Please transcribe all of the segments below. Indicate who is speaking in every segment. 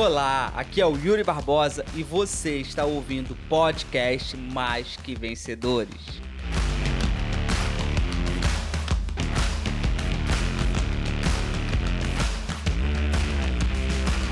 Speaker 1: Olá, aqui é o Yuri Barbosa e você está ouvindo o podcast Mais Que Vencedores.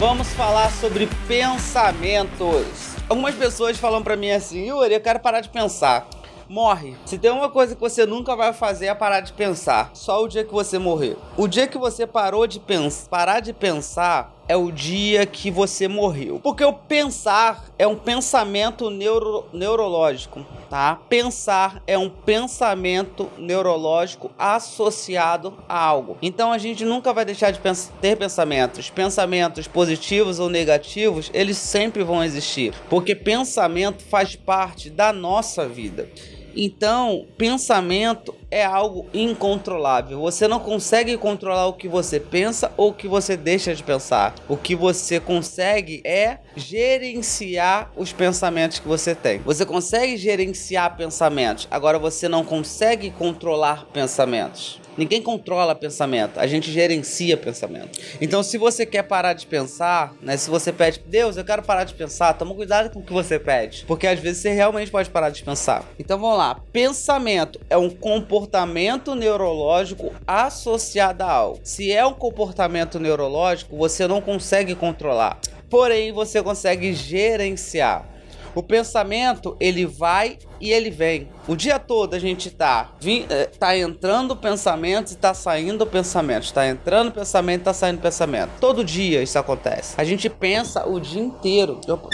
Speaker 1: Vamos falar sobre pensamentos. Algumas pessoas falam pra mim assim, Yuri, eu quero parar de pensar morre. Se tem uma coisa que você nunca vai fazer é parar de pensar. Só o dia que você morrer. O dia que você parou de pensar, parar de pensar é o dia que você morreu. Porque o pensar é um pensamento neuro, neurológico, tá? Pensar é um pensamento neurológico associado a algo. Então a gente nunca vai deixar de pens ter pensamentos. Pensamentos positivos ou negativos, eles sempre vão existir. Porque pensamento faz parte da nossa vida. Então, pensamento é algo incontrolável. Você não consegue controlar o que você pensa ou o que você deixa de pensar. O que você consegue é gerenciar os pensamentos que você tem. Você consegue gerenciar pensamentos, agora você não consegue controlar pensamentos. Ninguém controla pensamento, a gente gerencia pensamento. Então, se você quer parar de pensar, né? Se você pede, Deus, eu quero parar de pensar, toma cuidado com o que você pede, porque às vezes você realmente pode parar de pensar. Então, vamos lá. Pensamento é um comportamento neurológico associado a algo. Se é um comportamento neurológico, você não consegue controlar. Porém, você consegue gerenciar. O pensamento, ele vai e ele vem. O dia todo a gente tá, eh, tá entrando pensamento e tá saindo pensamento. Tá entrando pensamento e tá saindo pensamento. Todo dia isso acontece. A gente pensa o dia inteiro. Opa.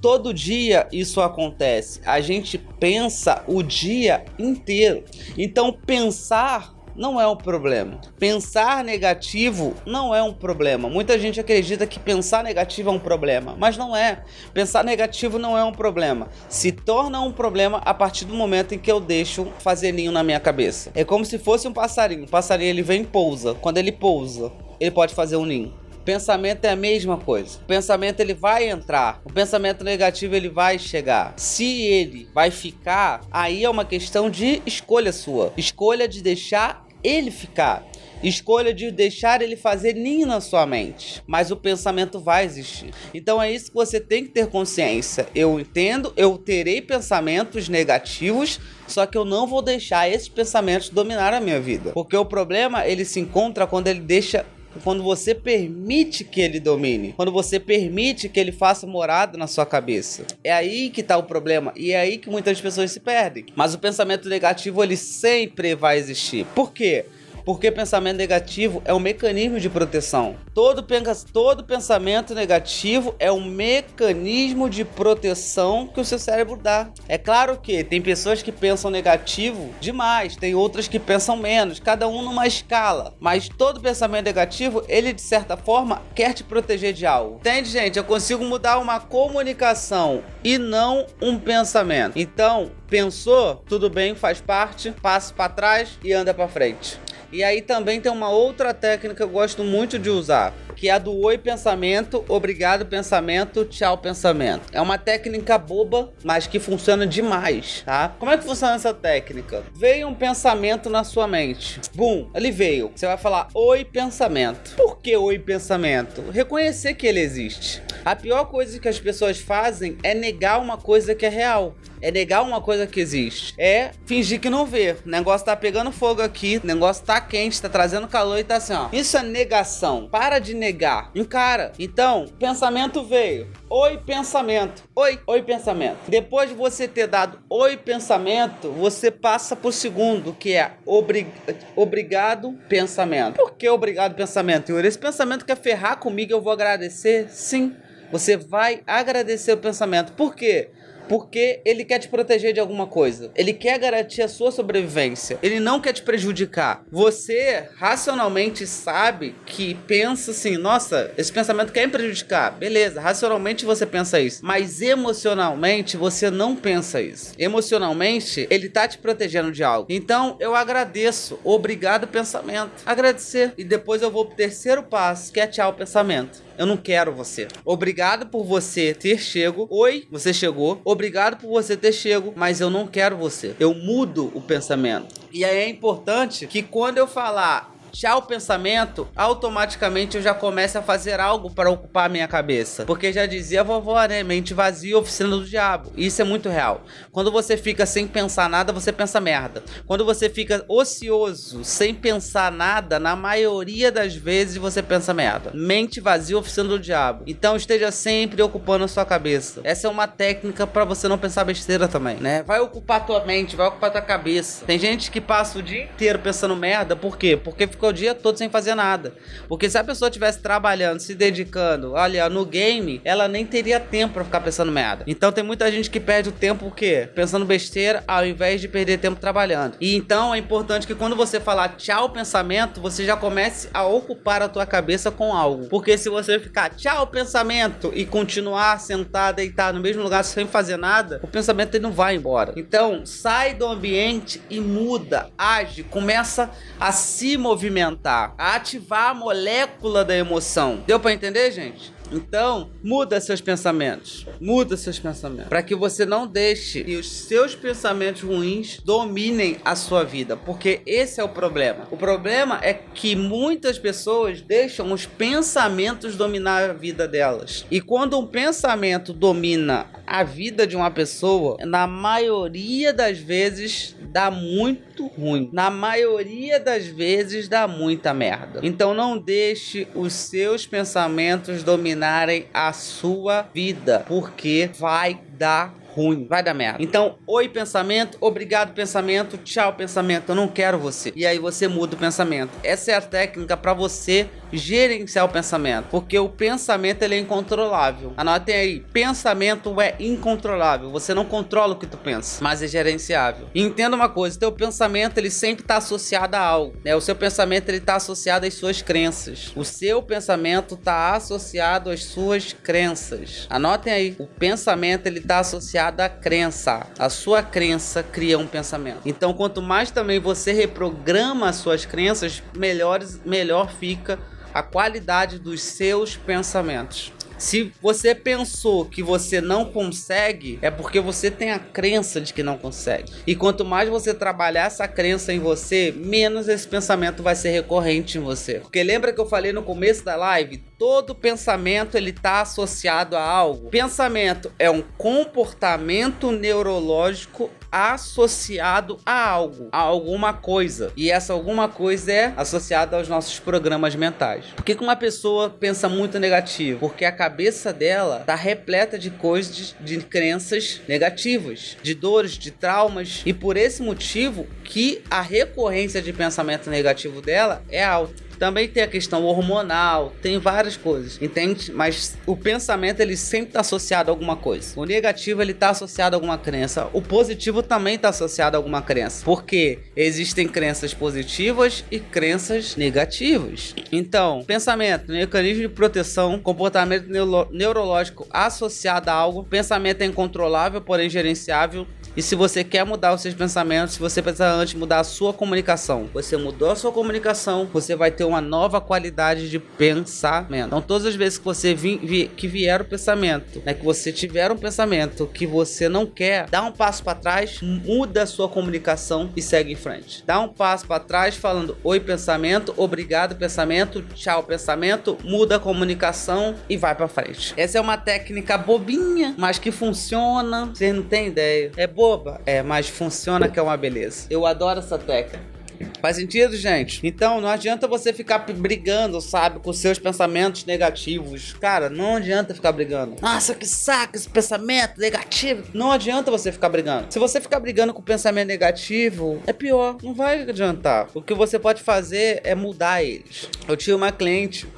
Speaker 1: Todo dia isso acontece. A gente pensa o dia inteiro. Então pensar não é um problema. Pensar negativo não é um problema. Muita gente acredita que pensar negativo é um problema, mas não é. Pensar negativo não é um problema. Se torna um problema a partir do momento em que eu deixo fazer ninho na minha cabeça. É como se fosse um passarinho. O passarinho ele vem e pousa. Quando ele pousa, ele pode fazer um ninho. Pensamento é a mesma coisa. O pensamento ele vai entrar, o pensamento negativo ele vai chegar. Se ele vai ficar, aí é uma questão de escolha sua. Escolha de deixar ele ficar. Escolha de deixar ele fazer ninho na sua mente, mas o pensamento vai existir. Então é isso que você tem que ter consciência. Eu entendo, eu terei pensamentos negativos, só que eu não vou deixar esses pensamentos dominar a minha vida, porque o problema ele se encontra quando ele deixa quando você permite que ele domine, quando você permite que ele faça morada na sua cabeça. É aí que tá o problema e é aí que muitas pessoas se perdem. Mas o pensamento negativo ele sempre vai existir. Por quê? Porque pensamento negativo é um mecanismo de proteção. Todo, todo pensamento negativo é um mecanismo de proteção que o seu cérebro dá. É claro que tem pessoas que pensam negativo demais, tem outras que pensam menos, cada um numa escala. Mas todo pensamento negativo, ele de certa forma quer te proteger de algo. Entende, gente? Eu consigo mudar uma comunicação e não um pensamento. Então, pensou, tudo bem, faz parte, passa para trás e anda para frente. E aí também tem uma outra técnica que eu gosto muito de usar, que é a do oi pensamento, obrigado pensamento, tchau pensamento. É uma técnica boba, mas que funciona demais, tá? Como é que funciona essa técnica? Veio um pensamento na sua mente. Bum, ele veio. Você vai falar oi pensamento. Por que oi pensamento? Reconhecer que ele existe. A pior coisa que as pessoas fazem é negar uma coisa que é real. É negar uma coisa que existe. É fingir que não vê. O negócio tá pegando fogo aqui, o negócio tá quente, tá trazendo calor e tá assim, ó. Isso é negação. Para de negar. Encara. Então, pensamento veio. Oi, pensamento. Oi, oi, pensamento. Depois de você ter dado oi, pensamento, você passa pro segundo, que é obrig... obrigado, pensamento. Por que obrigado, pensamento, Yuri? Esse pensamento quer ferrar comigo, eu vou agradecer? Sim. Você vai agradecer o pensamento. Por quê? Porque ele quer te proteger de alguma coisa. Ele quer garantir a sua sobrevivência. Ele não quer te prejudicar. Você racionalmente sabe que pensa assim: nossa, esse pensamento quer me prejudicar. Beleza, racionalmente você pensa isso. Mas emocionalmente você não pensa isso. Emocionalmente, ele tá te protegendo de algo. Então eu agradeço. Obrigado, pensamento. Agradecer. E depois eu vou pro terceiro passo, que é tchau, pensamento. Eu não quero você. Obrigado por você ter chego. Oi, você chegou. Obrigado por você ter chego, mas eu não quero você. Eu mudo o pensamento. E aí é importante que quando eu falar tchau pensamento, automaticamente eu já começo a fazer algo para ocupar a minha cabeça. Porque já dizia a vovó, né? Mente vazia, oficina do diabo. Isso é muito real. Quando você fica sem pensar nada, você pensa merda. Quando você fica ocioso, sem pensar nada, na maioria das vezes você pensa merda. Mente vazia, oficina do diabo. Então esteja sempre ocupando a sua cabeça. Essa é uma técnica para você não pensar besteira também, né? Vai ocupar tua mente, vai ocupar tua cabeça. Tem gente que passa o dia inteiro pensando merda, por quê? Porque ficou o dia todo sem fazer nada. Porque se a pessoa estivesse trabalhando, se dedicando, olha, no game, ela nem teria tempo para ficar pensando merda. Então tem muita gente que perde o tempo o quê? Pensando besteira ao invés de perder tempo trabalhando. E então é importante que quando você falar tchau pensamento, você já comece a ocupar a tua cabeça com algo. Porque se você ficar tchau pensamento e continuar sentado, deitado no mesmo lugar sem fazer nada, o pensamento ele não vai embora. Então, sai do ambiente e muda, age, começa a se movimentar, a ativar a molécula da emoção. Deu para entender, gente? Então, muda seus pensamentos. Muda seus pensamentos. Para que você não deixe que os seus pensamentos ruins dominem a sua vida. Porque esse é o problema. O problema é que muitas pessoas deixam os pensamentos dominar a vida delas. E quando um pensamento domina a vida de uma pessoa, na maioria das vezes dá muito ruim. Na maioria das vezes dá muita merda. Então não deixe os seus pensamentos dominarem a sua vida, porque vai dar ruim, vai dar merda. Então, oi pensamento, obrigado pensamento, tchau pensamento, eu não quero você. E aí você muda o pensamento. Essa é a técnica para você gerenciar o pensamento, porque o pensamento ele é incontrolável. Anotem aí, pensamento é incontrolável. Você não controla o que tu pensa, mas é gerenciável. E entenda uma coisa, teu pensamento ele sempre está associado a algo, né? O seu pensamento ele está associado às suas crenças. O seu pensamento está associado às suas crenças. Anotem aí, o pensamento ele está associado associada à crença. A sua crença cria um pensamento. Então, quanto mais também você reprograma as suas crenças, melhores, melhor fica a qualidade dos seus pensamentos. Se você pensou que você não consegue, é porque você tem a crença de que não consegue. E quanto mais você trabalhar essa crença em você, menos esse pensamento vai ser recorrente em você. Porque lembra que eu falei no começo da live? Todo pensamento ele está associado a algo. Pensamento é um comportamento neurológico associado a algo, a alguma coisa. E essa alguma coisa é associada aos nossos programas mentais. Por que, uma pessoa pensa muito negativo? Porque a cabeça dela está repleta de coisas, de, de crenças negativas, de dores, de traumas. E por esse motivo que a recorrência de pensamento negativo dela é alta. Também tem a questão hormonal, tem várias coisas, entende? Mas o pensamento ele sempre está associado a alguma coisa. O negativo ele está associado a alguma crença. O positivo também está associado a alguma crença. Porque existem crenças positivas e crenças negativas. Então, pensamento, mecanismo de proteção, comportamento neuro neurológico associado a algo, pensamento é incontrolável, porém gerenciável e se você quer mudar os seus pensamentos, se você precisa antes mudar a sua comunicação, você mudou a sua comunicação, você vai ter uma nova qualidade de pensamento. Então, todas as vezes que você vi, vi, que vier o pensamento, né, que você tiver um pensamento que você não quer, dá um passo para trás, muda a sua comunicação e segue em frente. Dá um passo para trás falando oi pensamento, obrigado pensamento, tchau pensamento, muda a comunicação e vai para frente. Essa é uma técnica bobinha, mas que funciona. Vocês não têm ideia. É boa boba. É, mas funciona que é uma beleza. Eu adoro essa técnica. Faz sentido, gente? Então, não adianta você ficar brigando, sabe, com seus pensamentos negativos. Cara, não adianta ficar brigando. Nossa, que saco esse pensamento negativo. Não adianta você ficar brigando. Se você ficar brigando com pensamento negativo, é pior. Não vai adiantar. O que você pode fazer é mudar eles. Eu tinha uma cliente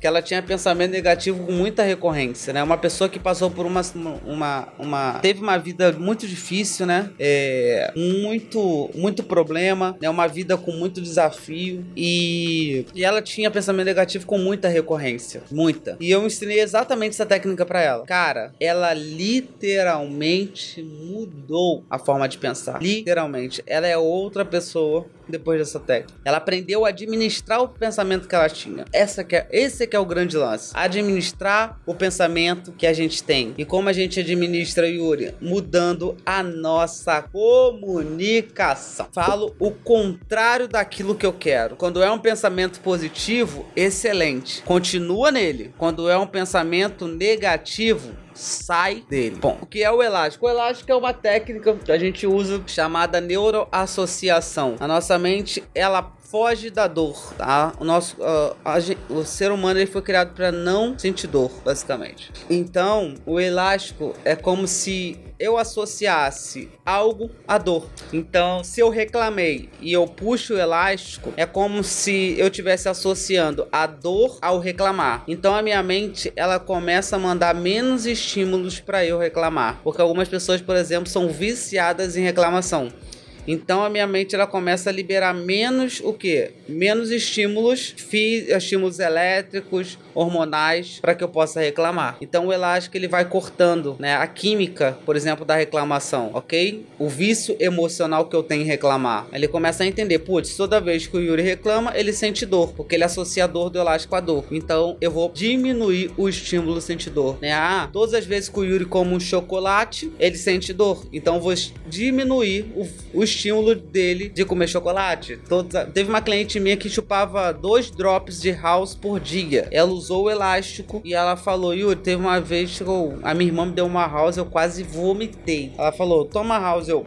Speaker 1: que ela tinha pensamento negativo com muita recorrência, né? Uma pessoa que passou por uma, uma, uma teve uma vida muito difícil, né? É, muito, muito problema, né? Uma vida com muito desafio e, e ela tinha pensamento negativo com muita recorrência, muita. E eu ensinei exatamente essa técnica para ela. Cara, ela literalmente mudou a forma de pensar. Literalmente, ela é outra pessoa depois dessa técnica. Ela aprendeu a administrar o pensamento que ela tinha. Essa que é, esse que é o grande lance. Administrar o pensamento que a gente tem. E como a gente administra, Yuri? Mudando a nossa comunicação. Falo o contrário daquilo que eu quero. Quando é um pensamento positivo, excelente. Continua nele. Quando é um pensamento negativo, sai dele. Bom, o que é o elástico? O elástico é uma técnica que a gente usa chamada neuroassociação. A nossa mente, ela foge da dor, tá? O nosso uh, a, o ser humano ele foi criado para não sentir dor, basicamente. Então, o elástico é como se eu associasse algo à dor. Então, se eu reclamei e eu puxo o elástico, é como se eu estivesse associando a dor ao reclamar. Então, a minha mente ela começa a mandar menos estímulos para eu reclamar, porque algumas pessoas, por exemplo, são viciadas em reclamação. Então a minha mente ela começa a liberar menos o que? Menos estímulos, estímulos elétricos, hormonais para que eu possa reclamar. Então o elástico ele vai cortando, né, a química, por exemplo, da reclamação, OK? O vício emocional que eu tenho em reclamar. Ele começa a entender, putz, toda vez que o Yuri reclama, ele sente dor, porque ele associa a dor do elástico à dor. Então eu vou diminuir o estímulo sentidor, né? Ah, todas as vezes que o Yuri come um chocolate, ele sente dor. Então eu vou diminuir o, o estímulo dele de comer chocolate. Todos, teve uma cliente minha que chupava dois drops de house por dia. Ela usou o elástico e ela falou: Yuri, teve uma vez que a minha irmã me deu uma house, eu quase vomitei. Ela falou: toma house, eu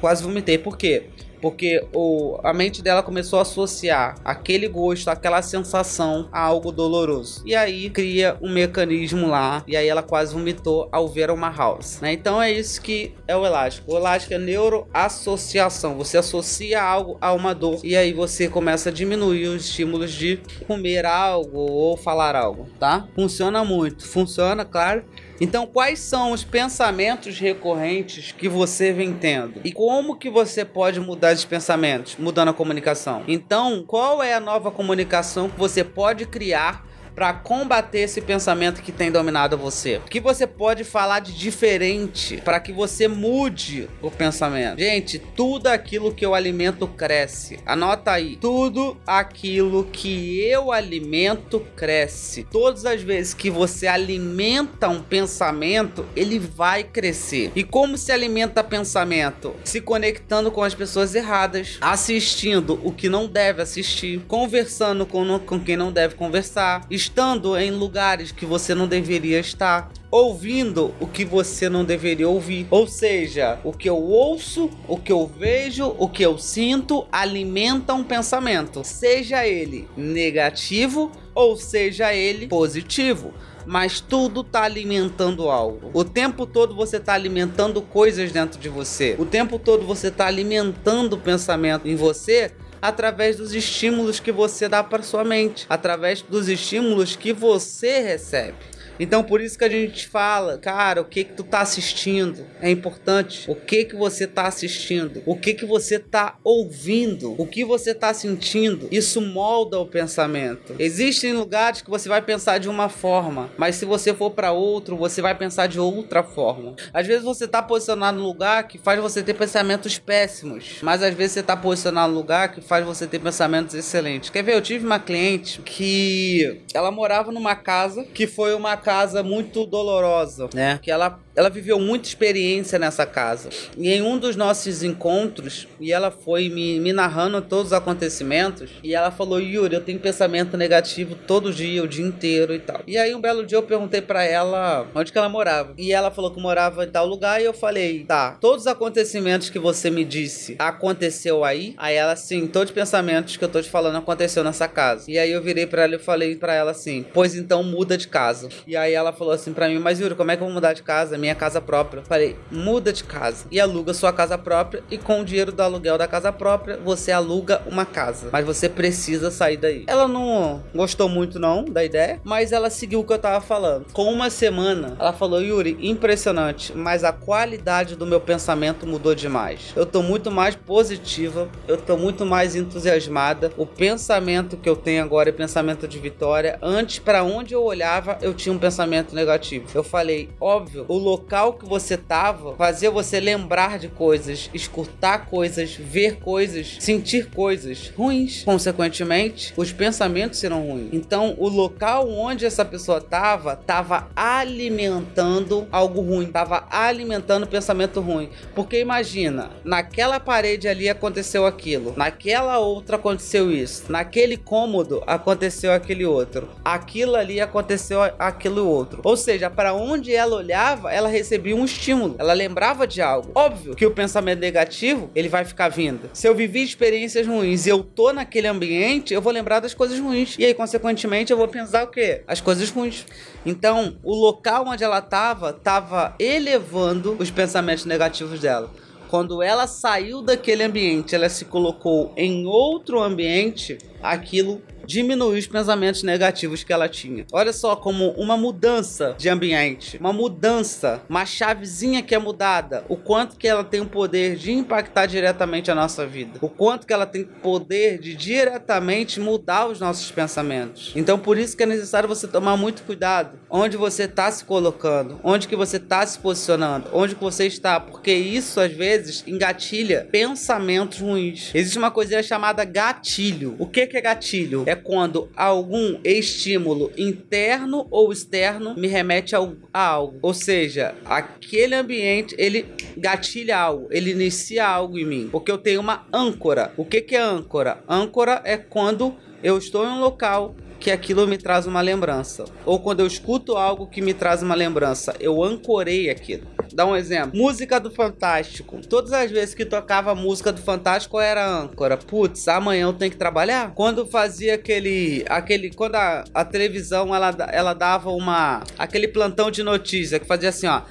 Speaker 1: quase vomitei. Por quê? Porque o, a mente dela começou a associar aquele gosto, aquela sensação a algo doloroso. E aí cria um mecanismo lá, e aí ela quase vomitou ao ver uma house. Né? Então é isso que é o elástico. O elástico é neuroassociação. Você associa algo a uma dor e aí você começa a diminuir os estímulos de comer algo ou falar algo, tá? Funciona muito. Funciona, claro então, quais são os pensamentos recorrentes que você vem tendo? E como que você pode mudar esses pensamentos? Mudando a comunicação. Então, qual é a nova comunicação que você pode criar para combater esse pensamento que tem dominado você? O que você pode falar de diferente para que você mude o pensamento? Gente, tudo aquilo que eu alimento cresce. Anota aí. Tudo aquilo que eu alimento cresce. Todas as vezes que você alimenta um pensamento, ele vai crescer. E como se alimenta pensamento? Se conectando com as pessoas erradas, assistindo o que não deve assistir, conversando com, com quem não deve conversar, estando em lugares que você não deveria estar, ouvindo o que você não deveria ouvir. Ou seja, o que eu ouço, o que eu vejo, o que eu sinto alimenta um pensamento, seja ele negativo ou seja ele positivo mas tudo tá alimentando algo. O tempo todo você tá alimentando coisas dentro de você. O tempo todo você tá alimentando pensamento em você através dos estímulos que você dá para sua mente, através dos estímulos que você recebe. Então por isso que a gente fala, cara, o que que tu tá assistindo é importante. O que que você tá assistindo? O que que você tá ouvindo? O que você tá sentindo? Isso molda o pensamento. Existem lugares que você vai pensar de uma forma, mas se você for para outro, você vai pensar de outra forma. Às vezes você tá posicionado no lugar que faz você ter pensamentos péssimos, mas às vezes você tá posicionado no lugar que faz você ter pensamentos excelentes. Quer ver? Eu tive uma cliente que ela morava numa casa que foi uma casa muito dolorosa, né? Que ela ela viveu muita experiência nessa casa. E em um dos nossos encontros, e ela foi me, me narrando todos os acontecimentos, e ela falou: Yuri, eu tenho pensamento negativo todo dia, o dia inteiro e tal. E aí um belo dia eu perguntei para ela onde que ela morava. E ela falou que morava em tal lugar, e eu falei: tá, todos os acontecimentos que você me disse aconteceu aí? Aí ela, sim, todos os pensamentos que eu tô te falando aconteceu nessa casa. E aí eu virei para ela e falei para ela assim: pois então muda de casa. E aí ela falou assim para mim: mas Yuri, como é que eu vou mudar de casa? minha casa própria. Falei, muda de casa e aluga sua casa própria e com o dinheiro do aluguel da casa própria, você aluga uma casa. Mas você precisa sair daí. Ela não gostou muito não da ideia, mas ela seguiu o que eu tava falando. Com uma semana, ela falou, Yuri, impressionante, mas a qualidade do meu pensamento mudou demais. Eu tô muito mais positiva, eu tô muito mais entusiasmada. O pensamento que eu tenho agora é pensamento de vitória. Antes, para onde eu olhava, eu tinha um pensamento negativo. Eu falei, óbvio, o local que você tava fazia você lembrar de coisas, escutar coisas, ver coisas, sentir coisas ruins. Consequentemente, os pensamentos serão ruins. Então, o local onde essa pessoa tava, tava alimentando algo ruim, tava alimentando pensamento ruim. Porque imagina, naquela parede ali aconteceu aquilo, naquela outra aconteceu isso, naquele cômodo aconteceu aquele outro, aquilo ali aconteceu aquilo outro. Ou seja, para onde ela olhava, ela recebia um estímulo, ela lembrava de algo. Óbvio que o pensamento negativo, ele vai ficar vindo. Se eu vivi experiências ruins e eu tô naquele ambiente, eu vou lembrar das coisas ruins. E aí, consequentemente, eu vou pensar o quê? As coisas ruins. Então, o local onde ela tava, tava elevando os pensamentos negativos dela quando ela saiu daquele ambiente, ela se colocou em outro ambiente, aquilo diminuir os pensamentos negativos que ela tinha. Olha só como uma mudança de ambiente, uma mudança, uma chavezinha que é mudada, o quanto que ela tem o poder de impactar diretamente a nossa vida, o quanto que ela tem poder de diretamente mudar os nossos pensamentos. Então por isso que é necessário você tomar muito cuidado onde você está se colocando, onde que você está se posicionando, onde que você está, porque isso às vezes engatilha pensamentos ruins. Existe uma coisa chamada gatilho. O que que é gatilho? é quando algum estímulo interno ou externo me remete a algo. Ou seja, aquele ambiente ele gatilha algo, ele inicia algo em mim, porque eu tenho uma âncora. O que, que é âncora? Âncora é quando eu estou em um local que aquilo me traz uma lembrança. Ou quando eu escuto algo que me traz uma lembrança, eu ancorei aquilo. Dá um exemplo. Música do Fantástico. Todas as vezes que tocava música do Fantástico era âncora. Putz, amanhã eu tenho que trabalhar. Quando fazia aquele. aquele quando a, a televisão ela, ela dava uma. aquele plantão de notícia que fazia assim, ó.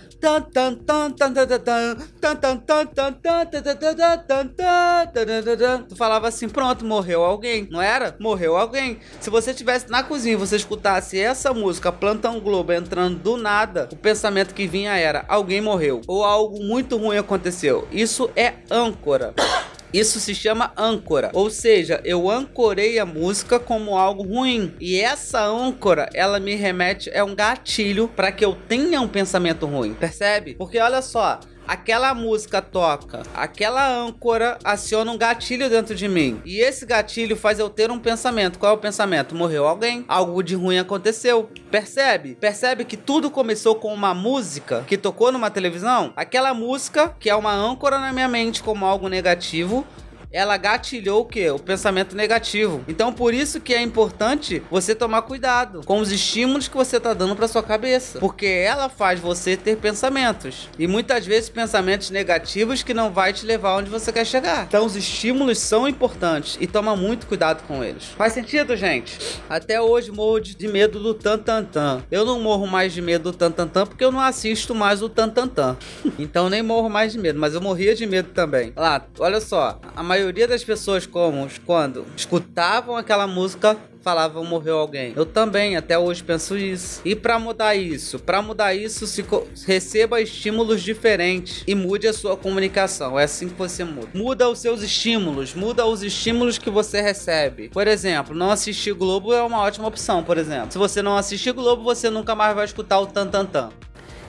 Speaker 1: Tu falava assim, pronto, morreu alguém, não era? Morreu alguém. Se você estivesse na cozinha e você escutasse essa música, Plantão Globo, entrando do nada, o pensamento que vinha era, alguém morreu. Ou algo muito ruim aconteceu. Isso é âncora. Isso se chama âncora, ou seja, eu ancorei a música como algo ruim. E essa âncora, ela me remete é um gatilho para que eu tenha um pensamento ruim, percebe? Porque olha só, aquela música toca, aquela âncora aciona um gatilho dentro de mim. E esse gatilho faz eu ter um pensamento. Qual é o pensamento? Morreu alguém, algo de ruim aconteceu. Percebe? Percebe que tudo começou com uma música que tocou numa televisão? Aquela música que é uma âncora na minha mente como algo negativo ela gatilhou o que? O pensamento negativo. Então por isso que é importante você tomar cuidado com os estímulos que você está dando para sua cabeça, porque ela faz você ter pensamentos e muitas vezes pensamentos negativos que não vai te levar onde você quer chegar. Então os estímulos são importantes e toma muito cuidado com eles. Faz sentido, gente? Até hoje morro de medo do tan tan tan. Eu não morro mais de medo do tan tan tan porque eu não assisto mais o tan tan tan. Então nem morro mais de medo, mas eu morria de medo também. Lá, olha só, a maioria maioria das pessoas, como quando escutavam aquela música, falavam morreu alguém. Eu também até hoje penso isso. E para mudar isso, para mudar isso, se receba estímulos diferentes e mude a sua comunicação. É assim que você muda. Muda os seus estímulos, muda os estímulos que você recebe. Por exemplo, não assistir Globo é uma ótima opção, por exemplo. Se você não assistir Globo, você nunca mais vai escutar o tan tan tan.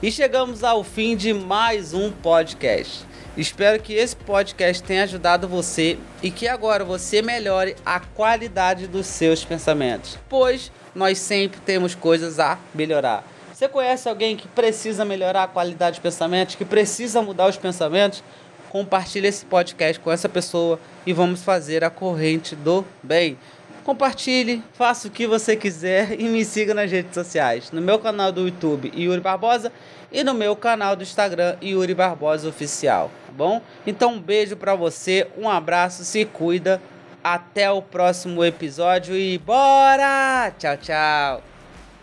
Speaker 1: E chegamos ao fim de mais um podcast. Espero que esse podcast tenha ajudado você e que agora você melhore a qualidade dos seus pensamentos, pois nós sempre temos coisas a melhorar. Você conhece alguém que precisa melhorar a qualidade de pensamentos, que precisa mudar os pensamentos? Compartilhe esse podcast com essa pessoa e vamos fazer a corrente do bem. Compartilhe, faça o que você quiser e me siga nas redes sociais. No meu canal do YouTube, Yuri Barbosa, e no meu canal do Instagram, Yuri Barbosa Oficial, tá bom? Então um beijo para você, um abraço, se cuida, até o próximo episódio e bora! Tchau, tchau!